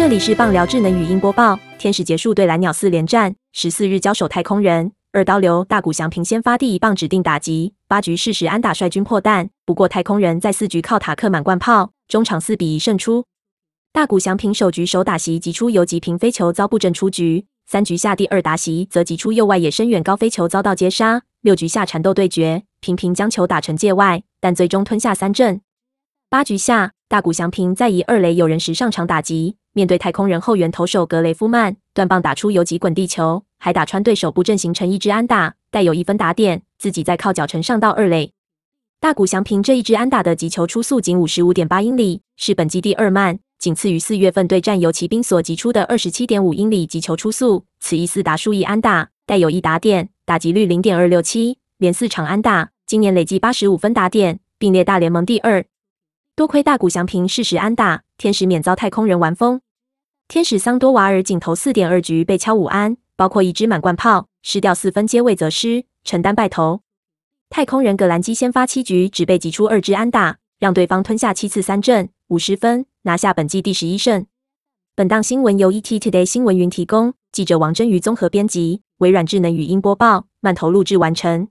这里是棒聊智能语音播报。天使结束对蓝鸟四连战，十四日交手太空人，二刀流大谷翔平先发第一棒指定打击，八局适时安打率军破蛋。不过太空人在四局靠塔克满贯炮，中场四比一胜出。大谷翔平首局首打席击出游击平飞球遭布阵出局，三局下第二打席则击出右外野深远高飞球遭到接杀。六局下缠斗对决，频频将球打成界外，但最终吞下三振。八局下，大谷翔平在以二垒有人时上场打击，面对太空人后援投手格雷夫曼，断棒打出游击滚地球，还打穿对手布阵形成一支安打，带有一分打点，自己再靠脚程上到二垒。大谷翔平这一支安打的击球初速仅五十五点八英里，是本季第二慢，仅次于四月份对战游骑兵所击出的二十七点五英里击球初速。此一四打数一安打，带有一打点，打击率零点二六七，连四场安打，今年累计八十五分打点，并列大联盟第二。多亏大谷翔平适时安打，天使免遭太空人玩疯。天使桑多瓦尔仅投四点二局被敲五安，包括一支满贯炮，失掉四分，接位则失，承担败投。太空人格兰基先发七局只被击出二支安打，让对方吞下七次三振，五十分，拿下本季第十一胜。本档新闻由 ET Today 新闻云提供，记者王真瑜综合编辑，微软智能语音播报，慢投录制完成。